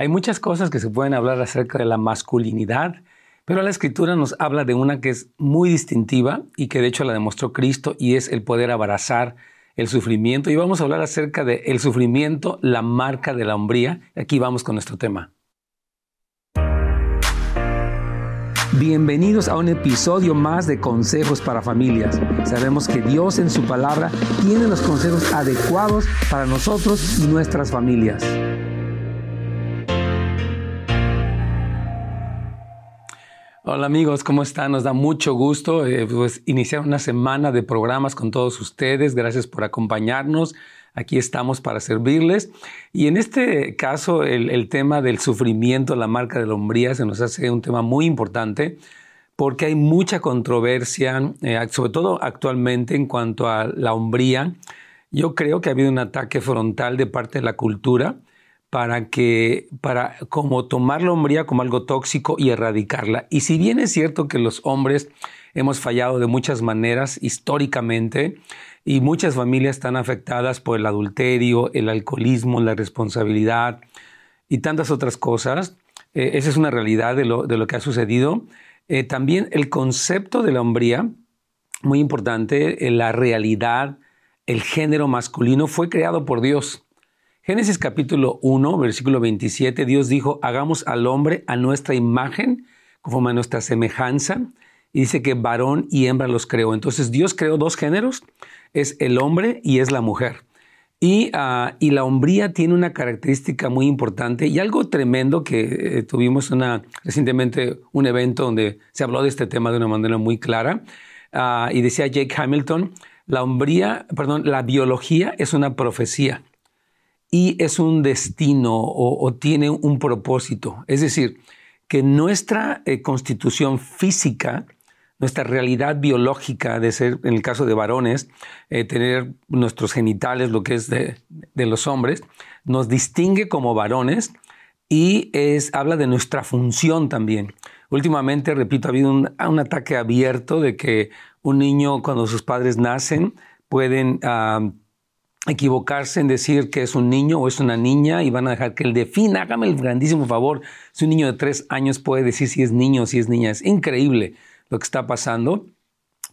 Hay muchas cosas que se pueden hablar acerca de la masculinidad, pero la escritura nos habla de una que es muy distintiva y que de hecho la demostró Cristo y es el poder abrazar el sufrimiento. Y vamos a hablar acerca de el sufrimiento, la marca de la hombría. Aquí vamos con nuestro tema. Bienvenidos a un episodio más de Consejos para Familias. Sabemos que Dios en su palabra tiene los consejos adecuados para nosotros y nuestras familias. Hola amigos, ¿cómo están? Nos da mucho gusto eh, pues, iniciar una semana de programas con todos ustedes. Gracias por acompañarnos. Aquí estamos para servirles. Y en este caso, el, tema del sufrimiento, la marca de la hombría, se nos hace un tema muy importante porque hay mucha controversia, eh, sobre todo actualmente en cuanto a la hombría. Yo creo que ha habido un ataque frontal de parte de la cultura para que, para como tomar la hombría como algo tóxico y erradicarla. Y si bien es cierto que los hombres hemos fallado de muchas maneras históricamente y muchas familias están afectadas por el adulterio, el alcoholismo, la responsabilidad y tantas otras cosas, eh, esa es una realidad de lo, de lo que ha sucedido. Eh, también el concepto de la hombría, muy importante, eh, la realidad, el género masculino fue creado por Dios. Génesis capítulo 1, versículo 27, Dios dijo, hagamos al hombre a nuestra imagen, conforme a nuestra semejanza, y dice que varón y hembra los creó. Entonces Dios creó dos géneros, es el hombre y es la mujer. Y, ah, y la hombría tiene una característica muy importante y algo tremendo que eh, tuvimos una, recientemente un evento donde se habló de este tema de una manera muy clara. Ah, y decía Jake Hamilton, la hombría, perdón, la biología es una profecía y es un destino o, tiene un propósito. Es decir, que nuestra eh, constitución física, nuestra realidad biológica de ser, en el caso de varones, eh, tener nuestros genitales, lo que es de, los hombres, nos distingue como varones y es, habla de nuestra función también. Últimamente, repito, ha habido un, ataque abierto de que un niño cuando sus padres nacen pueden ah, equivocarse en decir que es un niño o es una niña y van a dejar que él defina. Hágame el grandísimo favor. Si un niño de tres años puede decir si es niño o si es niña, es increíble lo que está pasando.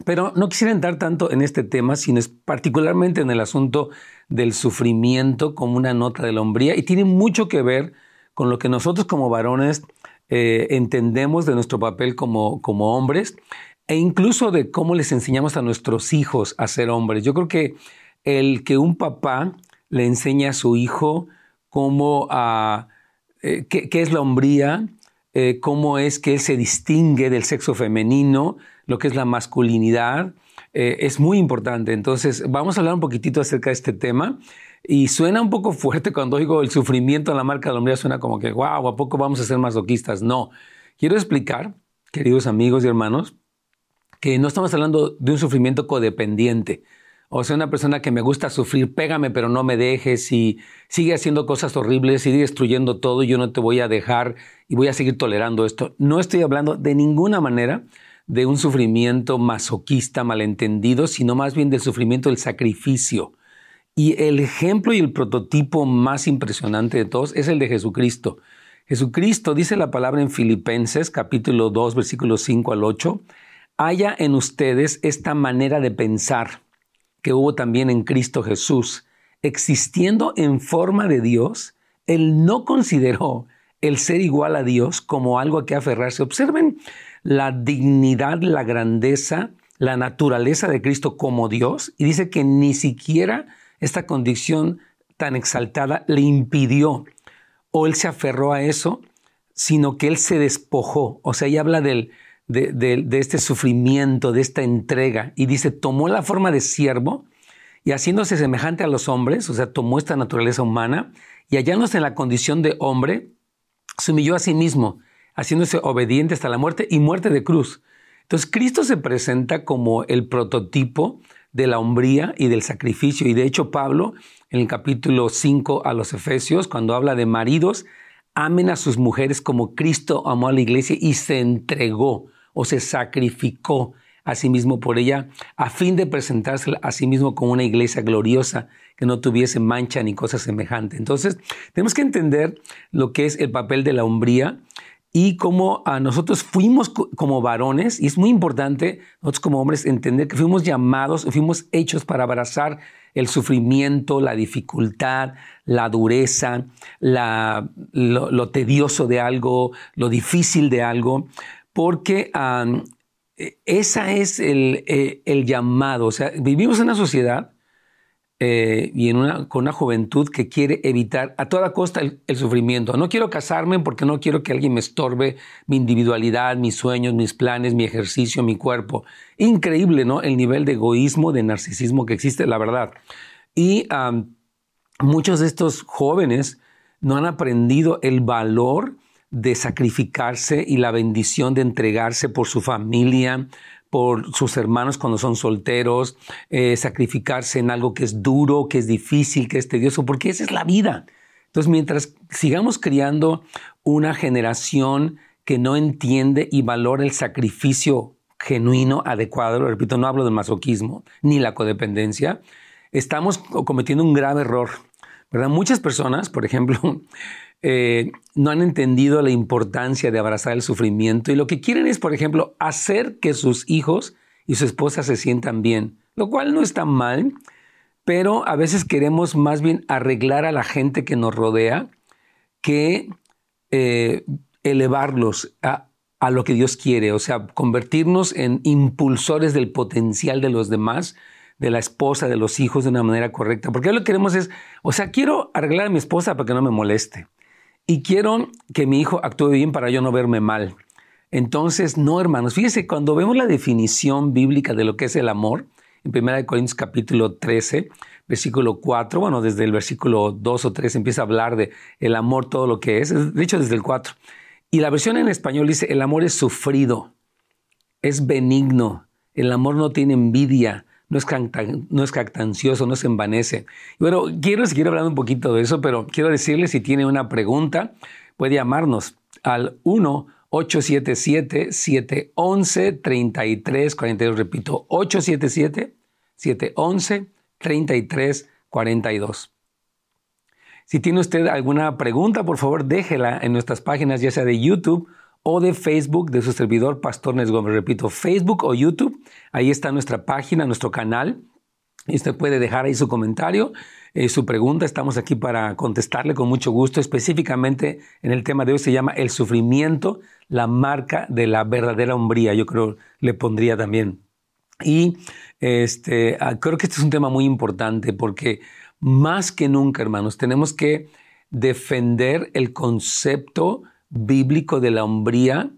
Pero no quisiera entrar tanto en este tema, sino particularmente en el asunto del sufrimiento como una nota de la hombría y tiene mucho que ver con lo que nosotros como varones eh, entendemos de nuestro papel como, como hombres e incluso de cómo les enseñamos a nuestros hijos a ser hombres. Yo creo que el que un papá le enseña a su hijo cómo, a, eh, qué, es la hombría, eh, cómo es que él se distingue del sexo femenino, lo que es la masculinidad, eh, es muy importante. Entonces, vamos a hablar un poquitito acerca de este tema. Y suena un poco fuerte cuando digo el sufrimiento en la marca de la hombría, suena como que, wow, ¿a poco vamos a ser masoquistas? No. Quiero explicar, queridos amigos y hermanos, que no estamos hablando de un sufrimiento codependiente. O sea, una persona que me gusta sufrir, pégame pero no me dejes y sigue haciendo cosas horribles, sigue destruyendo todo y yo no te voy a dejar y voy a seguir tolerando esto. No estoy hablando de ninguna manera de un sufrimiento masoquista malentendido, sino más bien del sufrimiento del sacrificio. Y el ejemplo y el prototipo más impresionante de todos es el de Jesucristo. Jesucristo dice la palabra en Filipenses capítulo 2 versículos 5 al 8, haya en ustedes esta manera de pensar que hubo también en Cristo Jesús. Existiendo en forma de Dios, Él no consideró el ser igual a Dios como algo a que aferrarse. Observen la dignidad, la grandeza, la naturaleza de Cristo como Dios y dice que ni siquiera esta condición tan exaltada le impidió o Él se aferró a eso, sino que Él se despojó. O sea, ella habla del, de, este sufrimiento, de esta entrega. Y dice, tomó la forma de siervo y haciéndose semejante a los hombres, o sea, tomó esta naturaleza humana y hallándose en la condición de hombre, se humilló a sí mismo, haciéndose obediente hasta la muerte y muerte de cruz. Entonces, Cristo se presenta como el prototipo de la hombría y del sacrificio. Y de hecho, Pablo, en el capítulo 5 a los Efesios, cuando habla de maridos, amen a sus mujeres como Cristo amó a la iglesia y se entregó o se sacrificó a sí mismo por ella, a fin de presentársela a sí mismo como una iglesia gloriosa que no tuviese mancha ni cosa semejante. Entonces, tenemos que entender lo que es el papel de la hombría y cómo a nosotros fuimos como varones, y es muy importante nosotros como hombres entender que fuimos llamados, fuimos hechos para abrazar el sufrimiento, la dificultad, la dureza, lo, tedioso de algo, lo difícil de algo, porque e, esa es el, eh, el, llamado. O sea, vivimos en una sociedad eh, y en una, con una juventud que quiere evitar a toda costa el, sufrimiento. No quiero casarme porque no quiero que alguien me estorbe mi individualidad, mis sueños, mis planes, mi ejercicio, mi cuerpo. Increíble, ¿no? El nivel de egoísmo, de narcisismo que existe, la verdad. Y muchos de estos jóvenes no han aprendido el valor de sacrificarse y la bendición de entregarse por su familia, por sus hermanos cuando son solteros, eh, sacrificarse en algo que es duro, que es difícil, que es tedioso, porque esa es la vida. Entonces, mientras sigamos criando una generación que no entiende y valora el sacrificio genuino, adecuado, repito, no hablo del masoquismo ni la codependencia, estamos cometiendo un grave error. ¿verdad? Muchas personas, por ejemplo, eh, no han entendido la importancia de abrazar el sufrimiento y lo que quieren es, por ejemplo, hacer que sus hijos y su esposa se sientan bien, lo cual no está mal, pero a veces queremos más bien arreglar a la gente que nos rodea que eh, elevarlos a, a lo que Dios quiere, o sea, convertirnos en impulsores del potencial de los demás de la esposa, de los hijos de una manera correcta. Porque lo que queremos es, o sea, quiero arreglar a mi esposa para que no me moleste. Y quiero que mi hijo actúe bien para yo no verme mal. Entonces, no, hermanos, fíjense, cuando vemos la definición bíblica de lo que es el amor, en 1 Corintios capítulo 13, versículo 4, bueno, desde el versículo 2 o 3 empieza a hablar de el amor, todo lo que es, de hecho desde el 4. Y la versión en español dice, el amor es sufrido, es benigno, el amor no tiene envidia, no es, no es cactancioso, no se envanece. Bueno, quiero seguir hablando un poquito de eso, pero quiero decirle si tiene una pregunta, puede llamarnos al 1 877-711-3342. Repito, 877-711-3342. Si tiene usted alguna pregunta, por favor déjela en nuestras páginas, ya sea de YouTube o de Facebook de su servidor Pastor Nes Gómez. Repito, Facebook o YouTube. Ahí está nuestra página, nuestro canal. Y usted puede dejar ahí su comentario, eh, su pregunta. Estamos aquí para contestarle con mucho gusto. Específicamente en el tema de hoy se llama el sufrimiento, la marca de la verdadera hombría. Yo creo le pondría también. Y este, ah, creo que este es un tema muy importante porque más que nunca, hermanos, tenemos que defender el concepto bíblico de la hombría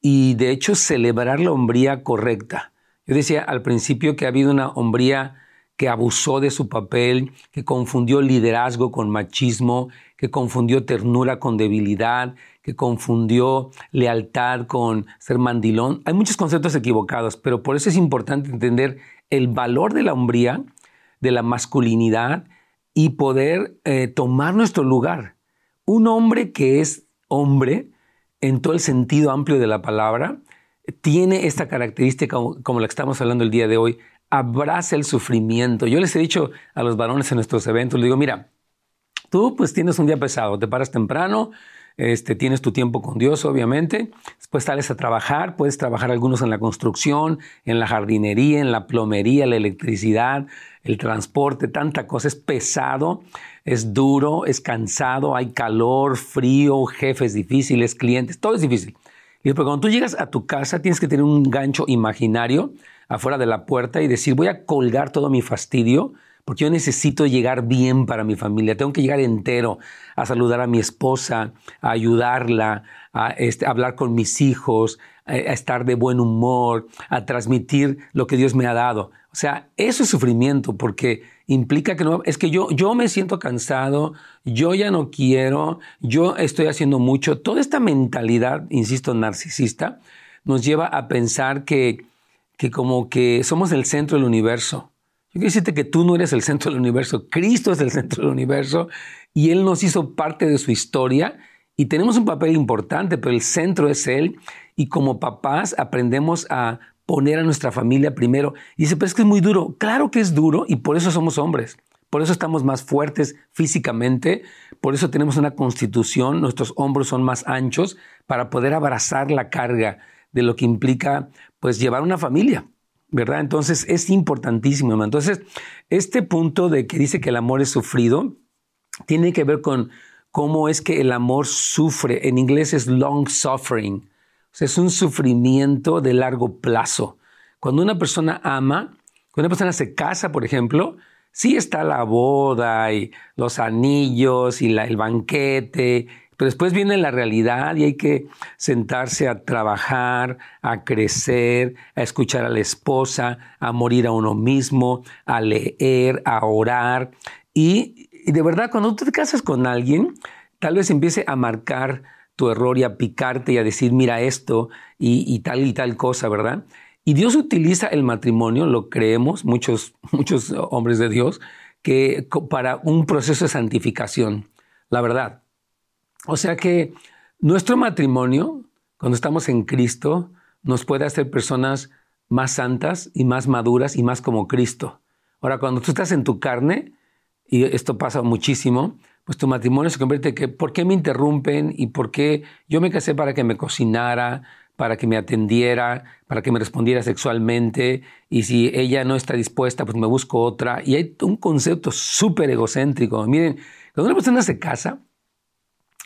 y de hecho celebrar la hombría correcta. Yo decía al principio que ha habido una hombría que abusó de su papel, que confundió liderazgo con machismo, que confundió ternura con debilidad, que confundió lealtad con ser mandilón. Hay muchos conceptos equivocados, pero por eso es importante entender el valor de la hombría, de la masculinidad y poder eh, tomar nuestro lugar. Un hombre que es hombre, en todo el sentido amplio de la palabra, tiene esta característica como la que estamos hablando el día de hoy, abraza el sufrimiento. Yo les he dicho a los varones en nuestros eventos, les digo, mira, tú pues tienes un día pesado, te paras temprano, este, tienes tu tiempo con Dios, obviamente. Después sales a trabajar, puedes trabajar algunos en la construcción, en la jardinería, en la plomería, la electricidad, el transporte, tanta cosa. Es pesado, es duro, es cansado, hay calor, frío, jefes difíciles, clientes, todo es difícil. Y pero cuando tú llegas a tu casa, tienes que tener un gancho imaginario afuera de la puerta y decir, voy a colgar todo mi fastidio porque yo necesito llegar bien para mi familia, tengo que llegar entero a saludar a mi esposa, a ayudarla, a este, hablar con mis hijos, a, estar de buen humor, a transmitir lo que Dios me ha dado. O sea, eso es sufrimiento porque implica que no, es que yo, yo me siento cansado, yo ya no quiero, yo estoy haciendo mucho. Toda esta mentalidad, insisto, narcisista, nos lleva a pensar que, que como que somos el centro del universo yo quiero decirte que tú no eres el centro del universo, Cristo es el centro del universo y Él nos hizo parte de su historia y tenemos un papel importante, pero el centro es Él y como papás aprendemos a poner a nuestra familia primero. Y dice, pero es que es muy duro. Claro que es duro y por eso somos hombres. Por eso estamos más fuertes físicamente, por eso tenemos una constitución, nuestros hombros son más anchos para poder abrazar la carga de lo que implica pues llevar una familia, ¿verdad? Entonces es importantísimo. Entonces, este punto de que dice que el amor es sufrido tiene que ver con cómo es que el amor sufre. En inglés es long suffering. Es un sufrimiento de largo plazo. Cuando una persona ama, cuando una persona se casa, por ejemplo, sí está la boda y los anillos y el banquete, pero después viene la realidad y hay que sentarse a trabajar, a crecer, a escuchar a la esposa, a morir a uno mismo, a leer, a orar. Y, de verdad, cuando tú te casas con alguien, tal vez empiece a marcar tu error y a picarte y a decir, mira esto y tal y tal cosa, ¿verdad? Y Dios utiliza el matrimonio, lo creemos muchos, muchos hombres de Dios, que para un proceso de santificación, la verdad. O sea que nuestro matrimonio, cuando estamos en Cristo, nos puede hacer personas más santas y más maduras y más como Cristo. Ahora, cuando tú estás en tu carne, y esto pasa muchísimo, pues tu matrimonio se convierte en que, ¿por qué me interrumpen? ¿Y por qué yo me casé para que me cocinara? para que me atendiera, para que me respondiera sexualmente, y si ella no está dispuesta, pues me busco otra. Y hay un concepto súper egocéntrico. Miren, cuando una persona se casa,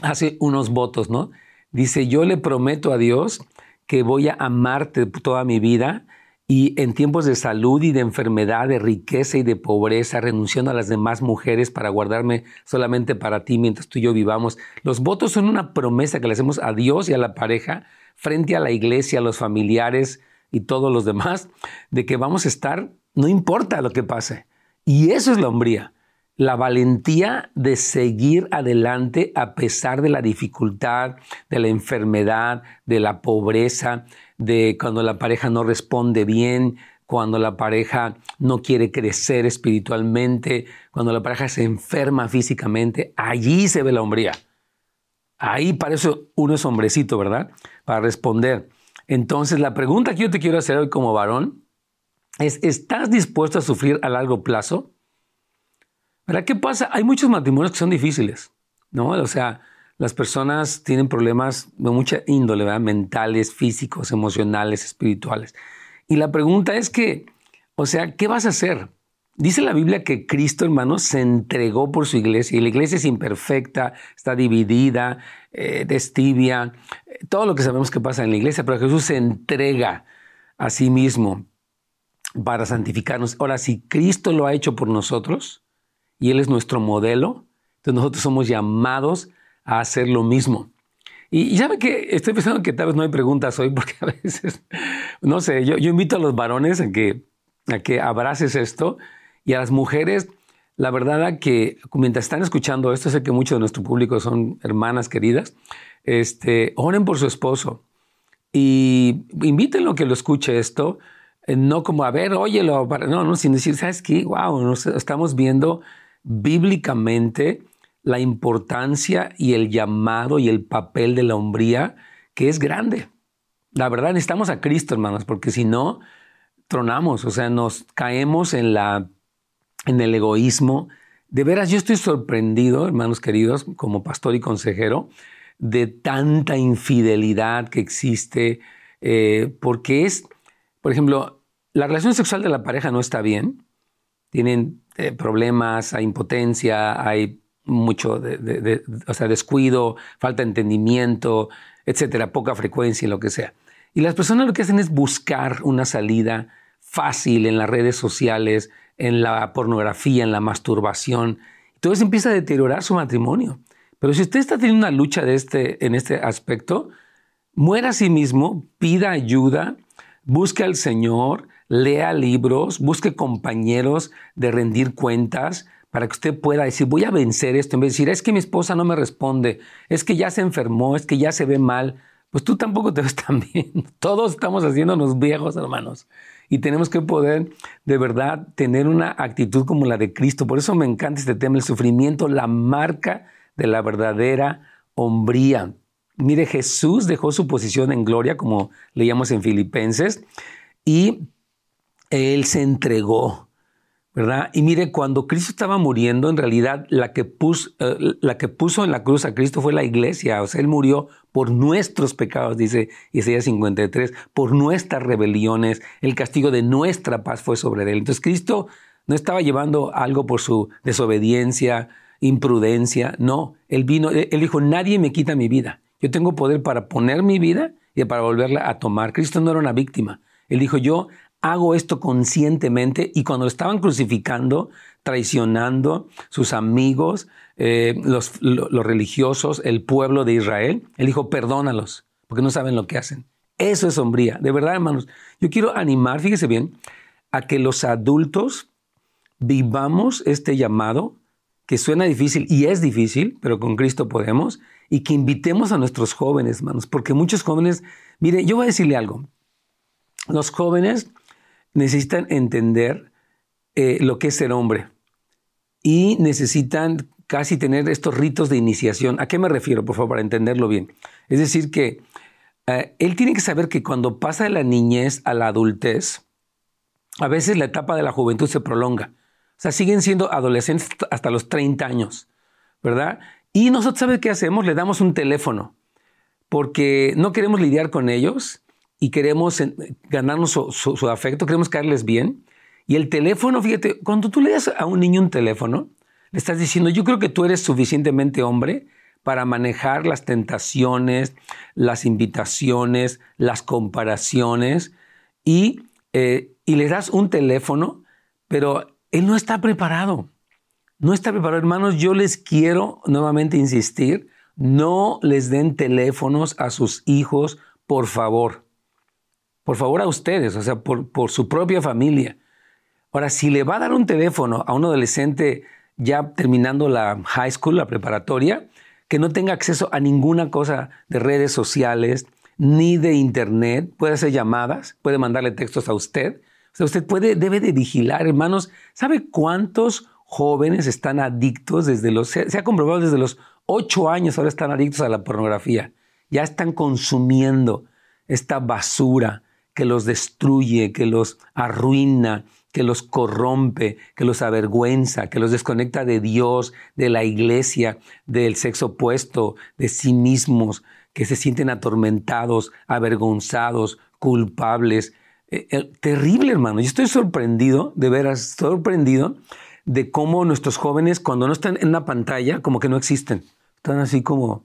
hace unos votos, ¿no? Dice, yo le prometo a Dios que voy a amarte toda mi vida y en tiempos de salud y de enfermedad, de riqueza y de pobreza, renunciando a las demás mujeres para guardarme solamente para ti mientras tú y yo vivamos. Los votos son una promesa que le hacemos a Dios y a la pareja frente a la iglesia, a los familiares y todos los demás, de que vamos a estar, no importa lo que pase. Y eso es la hombría, la valentía de seguir adelante a pesar de la dificultad, de la enfermedad, de la pobreza, de cuando la pareja no responde bien, cuando la pareja no quiere crecer espiritualmente, cuando la pareja se enferma físicamente, allí se ve la hombría. Ahí para eso uno es hombrecito, ¿verdad? Para responder. Entonces, la pregunta que yo te quiero hacer hoy como varón es, ¿estás dispuesto a sufrir a largo plazo? ¿Verdad? ¿Qué pasa? Hay muchos matrimonios que son difíciles, ¿no? O sea, las personas tienen problemas de mucha índole, ¿verdad? Mentales, físicos, emocionales, espirituales. Y la pregunta es que, o sea, ¿qué vas a hacer? Dice la Biblia que Cristo, hermanos, se entregó por su iglesia y la iglesia es imperfecta, está dividida, eh, tibia, eh, todo lo que sabemos que pasa en la iglesia, pero Jesús se entrega a sí mismo para santificarnos. Ahora, si Cristo lo ha hecho por nosotros y Él es nuestro modelo, entonces nosotros somos llamados a hacer lo mismo. Y, ya ve que estoy pensando que tal vez no hay preguntas hoy porque a veces, no sé, yo, yo invito a los varones a que, a que abraces esto y a las mujeres, la verdad que mientras están escuchando esto, sé que muchos de nuestro público son hermanas queridas, este, oren por su esposo y invítenlo a que lo escuche esto, eh, no como a ver, óyelo, no, no, sin decir, ¿sabes qué? Wow, estamos viendo bíblicamente la importancia y el llamado y el papel de la hombría que es grande. La verdad, necesitamos a Cristo, hermanos, porque si no, tronamos, o sea, nos caemos en la en el egoísmo. De veras, yo estoy sorprendido, hermanos queridos, como pastor y consejero, de tanta infidelidad que existe, eh, porque es, por ejemplo, la relación sexual de la pareja no está bien, tienen eh, problemas, hay impotencia, hay mucho de, o sea, descuido, falta de entendimiento, etcétera, poca frecuencia y lo que sea. Y las personas lo que hacen es buscar una salida fácil en las redes sociales, en la pornografía, en la masturbación. Entonces empieza a deteriorar su matrimonio. Pero si usted está teniendo una lucha de este, en este aspecto, muera a sí mismo, pida ayuda, busque al Señor, lea libros, busque compañeros de rendir cuentas para que usted pueda decir, voy a vencer esto, en vez de decir, es que mi esposa no me responde, es que ya se enfermó, es que ya se ve mal, pues tú tampoco te ves tan bien. Todos estamos haciéndonos viejos, hermanos y tenemos que poder de verdad tener una actitud como la de Cristo. Por eso me encanta este tema, el sufrimiento, la marca de la verdadera hombría. Mire, Jesús dejó su posición en gloria, como leíamos en Filipenses, y Él se entregó, ¿verdad? Y mire, cuando Cristo estaba muriendo, en realidad la que, puso, eh, la que puso en la cruz a Cristo fue la iglesia, o sea, Él murió por nuestros pecados, dice Isaías 53, por nuestras rebeliones, el castigo de nuestra paz fue sobre Él. Entonces Cristo no estaba llevando algo por su desobediencia, imprudencia, no, Él vino, Él dijo, nadie me quita mi vida, yo tengo poder para poner mi vida y para volverla a tomar. Cristo no era una víctima. Él dijo, yo hago esto conscientemente y cuando lo estaban crucificando, traicionando sus amigos, eh, los, religiosos, el pueblo de Israel, él dijo, perdónalos, porque no saben lo que hacen. Eso es sombría. De verdad, hermanos, yo quiero animar, fíjese bien, a que los adultos vivamos este llamado, que suena difícil y es difícil, pero con Cristo podemos, y que invitemos a nuestros jóvenes, hermanos, porque muchos jóvenes, mire, yo voy a decirle algo, los jóvenes necesitan entender eh, lo que es ser hombre y necesitan casi tener estos ritos de iniciación. ¿A qué me refiero, por favor, para entenderlo bien? Es decir, que eh, él tiene que saber que cuando pasa de la niñez a la adultez, a veces la etapa de la juventud se prolonga. O sea, siguen siendo adolescentes hasta los 30 años, ¿verdad? Y nosotros, ¿sabe qué hacemos? Le damos un teléfono, porque no queremos lidiar con ellos y queremos ganarnos su, afecto, queremos caerles bien. Y el teléfono, fíjate, cuando tú le das a un niño un teléfono, le estás diciendo, yo creo que tú eres suficientemente hombre para manejar las tentaciones, las invitaciones, las comparaciones, y, eh, y le das un teléfono, pero él no está preparado. No está preparado, hermanos. Yo les quiero nuevamente insistir, no les den teléfonos a sus hijos, por favor por favor a ustedes, o sea, por, por su propia familia. Ahora, si le va a dar un teléfono a un adolescente ya terminando la high school, la preparatoria, que no tenga acceso a ninguna cosa de redes sociales ni de internet, puede hacer llamadas, puede mandarle textos a usted. O sea, usted puede, debe de vigilar, hermanos. ¿Sabe cuántos jóvenes están adictos desde los, se, ha comprobado desde los ocho años, ahora están adictos a la pornografía? Ya están consumiendo esta basura que los destruye, que los arruina, que los corrompe, que los avergüenza, que los desconecta de Dios, de la iglesia, del sexo opuesto, de sí mismos, que se sienten atormentados, avergonzados, culpables. Eh, eh, terrible, hermano. Yo estoy sorprendido, de veras, sorprendido de cómo nuestros jóvenes, cuando no están en una pantalla, como que no existen. Están así como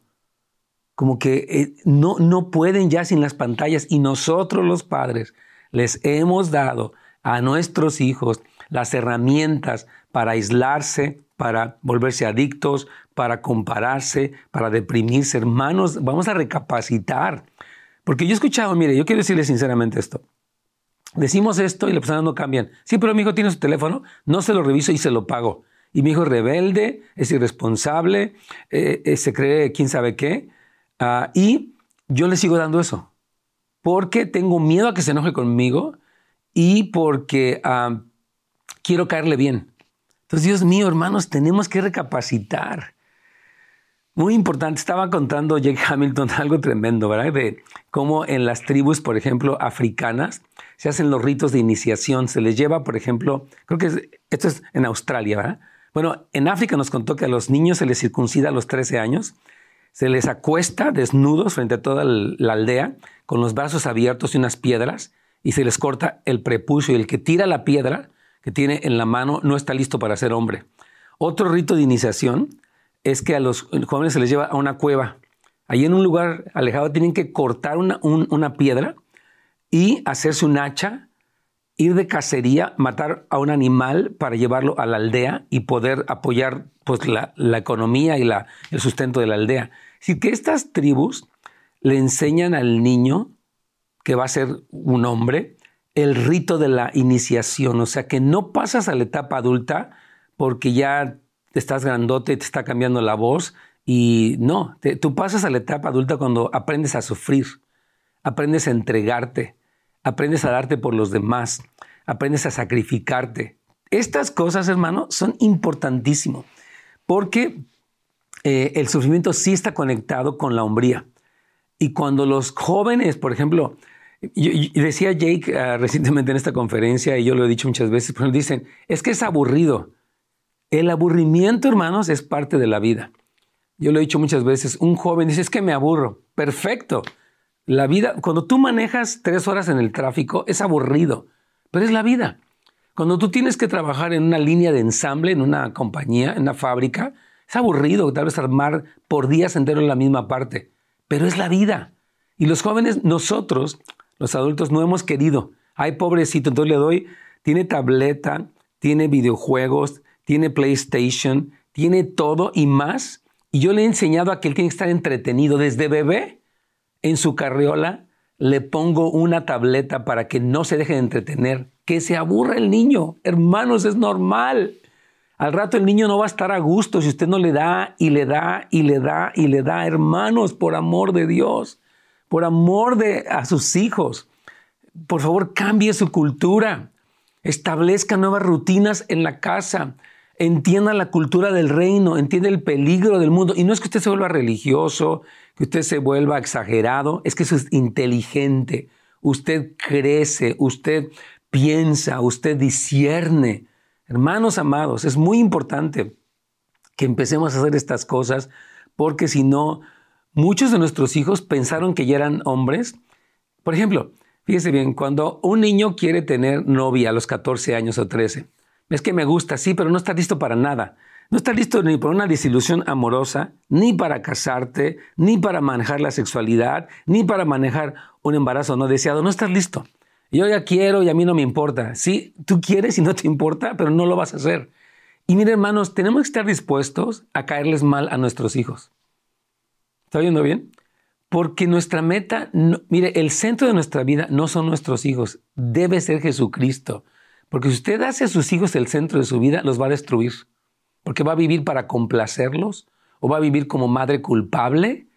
como que eh, no, no pueden ya sin las pantallas y nosotros los padres les hemos dado a nuestros hijos las herramientas para aislarse, para volverse adictos, para compararse, para deprimirse. Hermanos, vamos a recapacitar. Porque yo he escuchado, mire, yo quiero decirle sinceramente esto. Decimos esto y las personas no cambian. Sí, pero mi hijo tiene su teléfono, no se lo reviso y se lo pago. Y mi hijo es rebelde, es irresponsable, eh, eh, se cree quién sabe qué. Ah, y yo le sigo dando eso, porque tengo miedo a que se enoje conmigo y porque ah, quiero caerle bien. Entonces, Dios mío, hermanos, tenemos que recapacitar. Muy importante, estaba contando Jake Hamilton algo tremendo, ¿verdad? De cómo en las tribus, por ejemplo, africanas, se hacen los ritos de iniciación. Se les lleva, por ejemplo, creo que esto es en Australia, ¿verdad? Bueno, en África nos contó que a los niños se les circuncida a los 13 años se les acuesta desnudos frente a toda la aldea, con los brazos abiertos y unas piedras, y se les corta el prepucio, y el que tira la piedra que tiene en la mano no está listo para ser hombre. Otro rito de iniciación es que a los jóvenes se les lleva a una cueva. Ahí en un lugar alejado tienen que cortar una, piedra y hacerse un hacha, ir de cacería, matar a un animal para llevarlo a la aldea y poder apoyar pues, la, economía y la, el sustento de la aldea. Así que estas tribus le enseñan al niño que va a ser un hombre el rito de la iniciación, o sea que no pasas a la etapa adulta porque ya estás grandote, te está cambiando la voz y no, tú pasas a la etapa adulta cuando aprendes a sufrir, aprendes a entregarte, aprendes a darte por los demás, aprendes a sacrificarte. Estas cosas, hermano, son importantísimas porque eh, el sufrimiento sí está conectado con la hombría. Y cuando los jóvenes, por ejemplo, decía Jake ah, recientemente en esta conferencia, y yo lo he dicho muchas veces, pero dicen, es que es aburrido. El aburrimiento, hermanos, es parte de la vida. Yo lo he dicho muchas veces, un joven dice, es que me aburro. Perfecto. La vida, cuando tú manejas tres horas en el tráfico, es aburrido, pero es la vida. Cuando tú tienes que trabajar en una línea de ensamble, en una compañía, en una fábrica, es aburrido tal vez armar por días enteros la misma parte, pero es la vida. Y los jóvenes, nosotros, los adultos, no hemos querido. Ay, pobrecito, entonces le doy, tiene tableta, tiene videojuegos, tiene PlayStation, tiene todo y más. Y yo le he enseñado a que él tiene que estar entretenido desde bebé en su carriola le pongo una tableta para que no se deje de entretener, que se aburra el niño. Hermanos, es normal. Al rato el niño no va a estar a gusto si usted no le da y le da y le da y le da. Hermanos, por amor de Dios, por amor de a sus hijos, por favor cambie su cultura, establezca nuevas rutinas en la casa, entienda la cultura del reino, entienda el peligro del mundo. Y no es que usted se vuelva religioso, que usted se vuelva exagerado, es que eso es inteligente. Usted crece, usted piensa, usted discierne. Hermanos amados, es muy importante que empecemos a hacer estas cosas porque si no, muchos de nuestros hijos pensaron que ya eran hombres. Por ejemplo, fíjese bien, cuando un niño quiere tener novia a los 14 años o 13, es que me gusta, sí, pero no está listo para nada. No estás listo ni para una desilusión amorosa, ni para casarte, ni para manejar la sexualidad, ni para manejar un embarazo no deseado. No estás listo. Yo ya quiero y a mí no me importa. Sí, tú quieres y no te importa, pero no lo vas a hacer. Y mire, hermanos, tenemos que estar dispuestos a caerles mal a nuestros hijos. ¿Está oyendo bien? Porque nuestra meta, mire, el centro de nuestra vida no son nuestros hijos, debe ser Jesucristo. Porque si usted hace a sus hijos el centro de su vida, los va a destruir porque va a vivir para complacerlos o va a vivir como madre culpable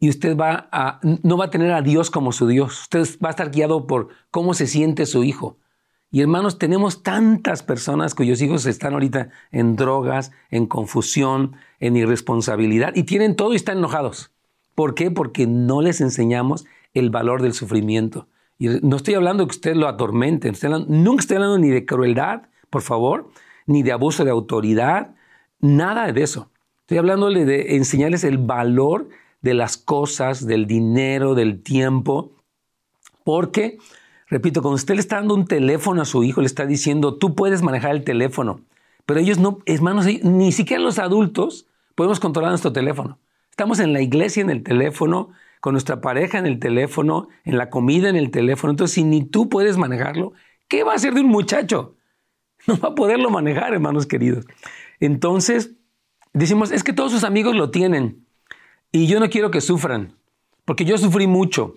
y usted va a, no va a tener a Dios como su Dios. Usted va a estar guiado por cómo se siente su hijo. Y hermanos, tenemos tantas personas cuyos hijos están ahorita en drogas, en confusión, en irresponsabilidad y tienen todo y están enojados. ¿Por qué? Porque no les enseñamos el valor del sufrimiento. Y no estoy hablando que usted lo atormente, nunca estoy hablando ni de crueldad, por favor, ni de abuso de autoridad, Nada de eso. Estoy hablándole de enseñarles el valor de las cosas, del dinero, del tiempo. Porque, repito, cuando usted le está dando un teléfono a su hijo, le está diciendo, tú puedes manejar el teléfono. Pero ellos no, hermanos, ni siquiera los adultos podemos controlar nuestro teléfono. Estamos en la iglesia en el teléfono, con nuestra pareja en el teléfono, en la comida en el teléfono. Entonces, si ni tú puedes manejarlo, ¿qué va a hacer de un muchacho? No va a poderlo manejar, hermanos queridos. Entonces, decimos, es que todos sus amigos lo tienen y yo no quiero que sufran, porque yo sufrí mucho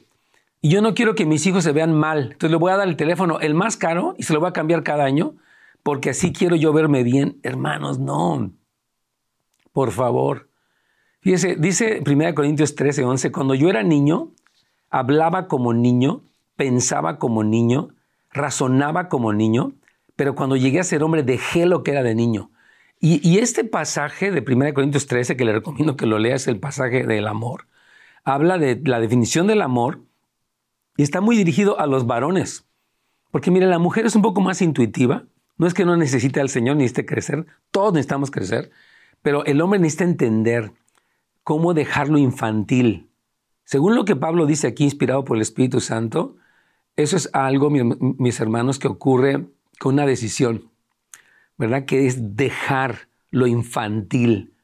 y yo no quiero que mis hijos se vean mal. Entonces le voy a dar el teléfono el más caro y se lo voy a cambiar cada año, porque así quiero yo verme bien. Hermanos, no. Por favor. Fíjese, dice 1 Corintios 13, 11, cuando yo era niño, hablaba como niño, pensaba como niño, razonaba como niño, pero cuando llegué a ser hombre dejé lo que era de niño. Y, este pasaje de 1 Corintios 13, que le recomiendo que lo leas, el pasaje del amor, habla de la definición del amor y está muy dirigido a los varones. Porque mire, la mujer es un poco más intuitiva. No es que no necesite al Señor, ni necesite crecer. Todos necesitamos crecer. Pero el hombre necesita entender cómo dejarlo infantil. Según lo que Pablo dice aquí, inspirado por el Espíritu Santo, eso es algo, mis hermanos, que ocurre con una decisión. ¿Verdad? Que es dejar lo infantil.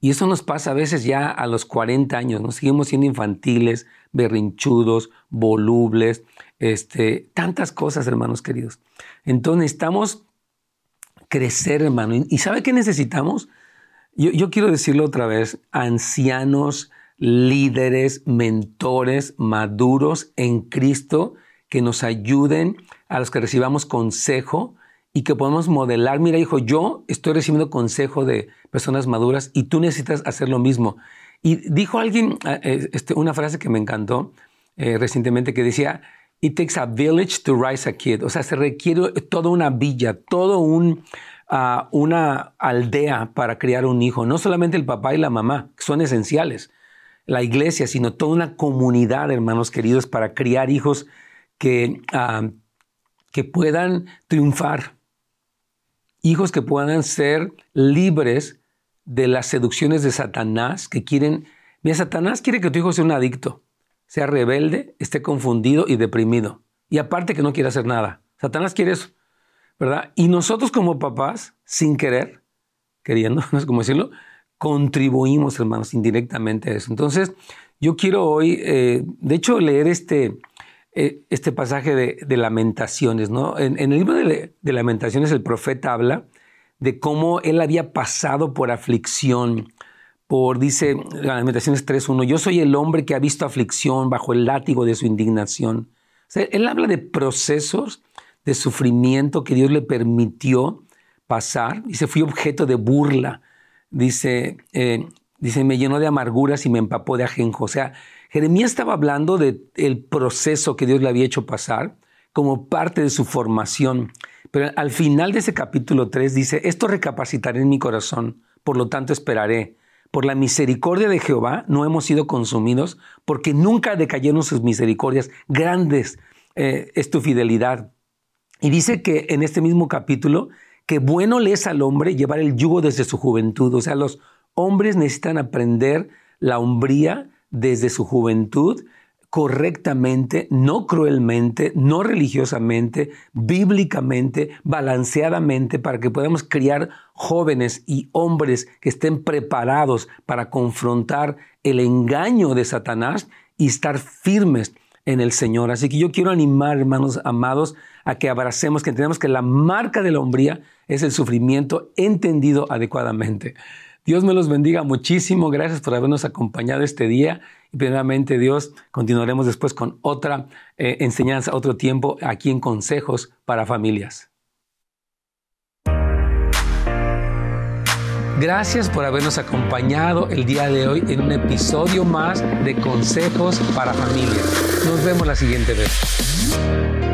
Y eso nos pasa a veces ya a los 40 años, nos seguimos siendo infantiles, berrinchudos, volubles, este, tantas cosas, hermanos queridos. Entonces necesitamos crecer, hermano. ¿Y sabe qué necesitamos? Yo, yo quiero decirlo otra vez, ancianos, líderes, mentores, maduros en Cristo, que nos ayuden a los que recibamos consejo, y que podemos modelar, mira hijo, yo estoy recibiendo consejo de personas maduras y tú necesitas hacer lo mismo. Y dijo alguien ah, eh, este, una frase que me encantó eh, recientemente que decía, It takes a village to raise a kid. O sea, se requiere toda una villa, toda un, ah, una aldea para criar un hijo. No solamente el papá y la mamá, que son esenciales, la iglesia, sino toda una comunidad, hermanos queridos, para criar hijos que, ah, que puedan triunfar, hijos que puedan ser libres de las seducciones de Satanás que quieren... Mira, Satanás quiere que tu hijo sea un adicto, sea rebelde, esté confundido y deprimido. Y aparte que no quiera hacer nada. Satanás quiere eso, ¿verdad? Y nosotros como papás, sin querer, queriendo, no sé cómo decirlo, contribuimos, hermanos, indirectamente a eso. Entonces, yo quiero hoy, eh, de hecho, leer este, eh, este pasaje de, Lamentaciones, ¿no? En, el libro de, Lamentaciones el profeta habla de cómo él había pasado por aflicción, por, dice Lamentaciones 3.1, yo soy el hombre que ha visto aflicción bajo el látigo de su indignación. él habla de procesos de sufrimiento que Dios le permitió pasar. Dice, fui objeto de burla. Dice, eh, dice, me llenó de amarguras y me empapó de ajenjo. O sea, Jeremías estaba hablando del el proceso que Dios le había hecho pasar como parte de su formación. Pero al final de ese capítulo 3 dice, esto recapacitaré en mi corazón, por lo tanto esperaré. Por la misericordia de Jehová no hemos sido consumidos, porque nunca decayeron sus misericordias. Grandes eh, es tu fidelidad. Y dice que en este mismo capítulo, que bueno le es al hombre llevar el yugo desde su juventud. O sea, los hombres necesitan aprender la hombría desde su juventud correctamente, no cruelmente, no religiosamente, bíblicamente, balanceadamente, para que podamos criar jóvenes y hombres que estén preparados para confrontar el engaño de Satanás y estar firmes en el Señor. Así que yo quiero animar, hermanos amados, a que abracemos, que entendamos que la marca de la hombría es el sufrimiento entendido adecuadamente. Dios me los bendiga muchísimo. Gracias por habernos acompañado este día. Y primeramente, Dios, continuaremos después con otra eh, enseñanza, otro tiempo aquí en Consejos para Familias. Gracias por habernos acompañado el día de hoy en un episodio más de Consejos para Familias. Nos vemos la siguiente vez.